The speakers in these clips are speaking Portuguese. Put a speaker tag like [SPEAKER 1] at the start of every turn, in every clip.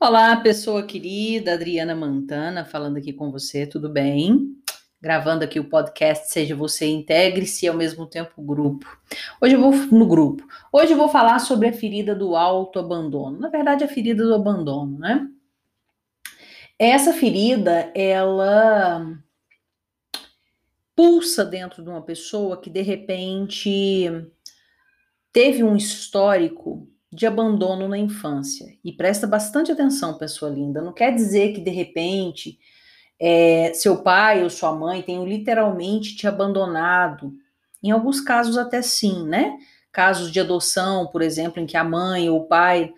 [SPEAKER 1] Olá, pessoa querida, Adriana Mantana, falando aqui com você, tudo bem? Gravando aqui o podcast Seja Você Integre-se ao mesmo tempo grupo. Hoje eu vou no grupo. Hoje eu vou falar sobre a ferida do autoabandono. Na verdade, a ferida do abandono, né? Essa ferida, ela pulsa dentro de uma pessoa que de repente teve um histórico de abandono na infância. E presta bastante atenção, pessoa linda. Não quer dizer que de repente é, seu pai ou sua mãe tenham literalmente te abandonado. Em alguns casos, até sim, né? Casos de adoção, por exemplo, em que a mãe ou o pai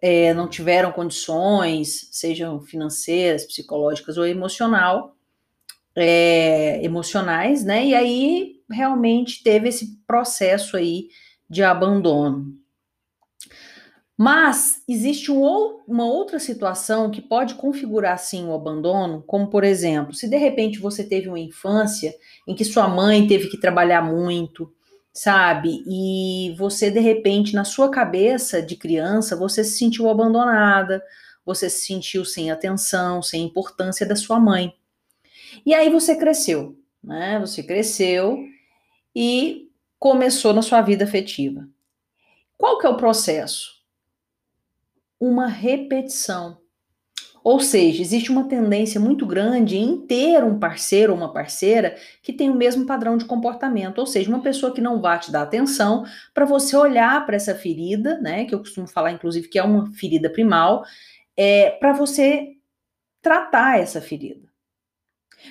[SPEAKER 1] é, não tiveram condições, sejam financeiras, psicológicas ou emocional, é, emocionais, né? E aí realmente teve esse processo aí de abandono. Mas existe um, uma outra situação que pode configurar sim o abandono, como por exemplo, se de repente você teve uma infância em que sua mãe teve que trabalhar muito, sabe? E você de repente na sua cabeça de criança, você se sentiu abandonada, você se sentiu sem atenção, sem importância da sua mãe. E aí você cresceu, né? Você cresceu e começou na sua vida afetiva. Qual que é o processo? Uma repetição. Ou seja, existe uma tendência muito grande em ter um parceiro ou uma parceira que tem o mesmo padrão de comportamento, ou seja, uma pessoa que não vai te dar atenção para você olhar para essa ferida, né, que eu costumo falar inclusive que é uma ferida primal, é para você tratar essa ferida.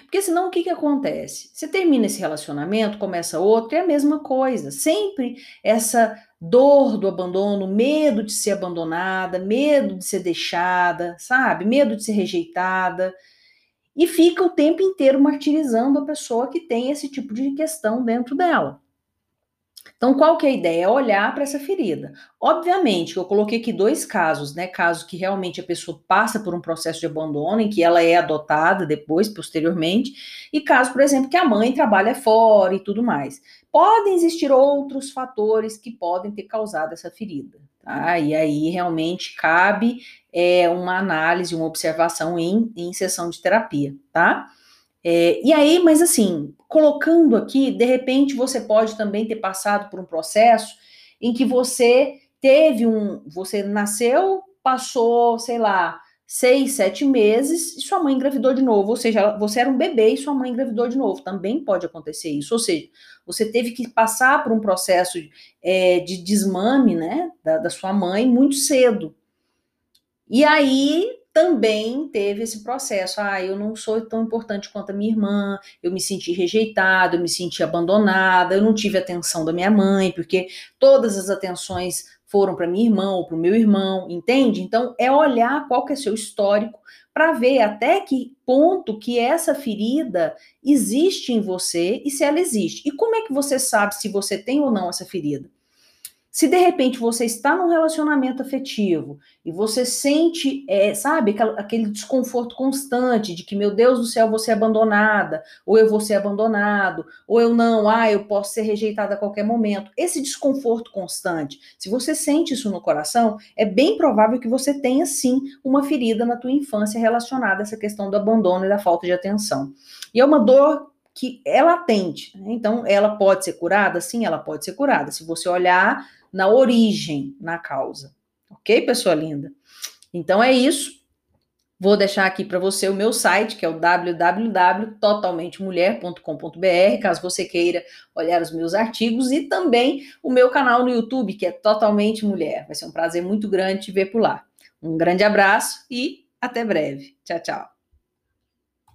[SPEAKER 1] Porque senão o que, que acontece? Você termina esse relacionamento, começa outro, é a mesma coisa. Sempre essa dor do abandono, medo de ser abandonada, medo de ser deixada, sabe? Medo de ser rejeitada. E fica o tempo inteiro martirizando a pessoa que tem esse tipo de questão dentro dela. Então, qual que é a ideia? É olhar para essa ferida. Obviamente, eu coloquei aqui dois casos, né? Caso que realmente a pessoa passa por um processo de abandono, em que ela é adotada depois, posteriormente, e caso, por exemplo, que a mãe trabalha fora e tudo mais. Podem existir outros fatores que podem ter causado essa ferida, tá? E aí realmente cabe é, uma análise, uma observação em, em sessão de terapia, tá? É, e aí, mas assim, colocando aqui, de repente você pode também ter passado por um processo em que você teve um. Você nasceu, passou, sei lá, seis, sete meses e sua mãe engravidou de novo. Ou seja, você era um bebê e sua mãe engravidou de novo. Também pode acontecer isso. Ou seja, você teve que passar por um processo é, de desmame, né, da, da sua mãe muito cedo. E aí também teve esse processo. Ah, eu não sou tão importante quanto a minha irmã, eu me senti rejeitada, eu me senti abandonada, eu não tive atenção da minha mãe, porque todas as atenções foram para minha irmã ou para o meu irmão, entende? Então é olhar qual que é seu histórico para ver até que ponto que essa ferida existe em você e se ela existe. E como é que você sabe se você tem ou não essa ferida? Se de repente você está num relacionamento afetivo e você sente, é, sabe, aquele desconforto constante de que, meu Deus do céu, você é abandonada, ou eu vou ser abandonado, ou eu não, ah, eu posso ser rejeitada a qualquer momento. Esse desconforto constante, se você sente isso no coração, é bem provável que você tenha sim uma ferida na tua infância relacionada a essa questão do abandono e da falta de atenção. E é uma dor que é latente, né? então ela pode ser curada? Sim, ela pode ser curada. Se você olhar na origem, na causa. Ok, pessoa linda? Então é isso. Vou deixar aqui para você o meu site, que é o www.totalmentemulher.com.br, caso você queira olhar os meus artigos, e também o meu canal no YouTube, que é Totalmente Mulher. Vai ser um prazer muito grande te ver por lá. Um grande abraço e até breve. Tchau, tchau.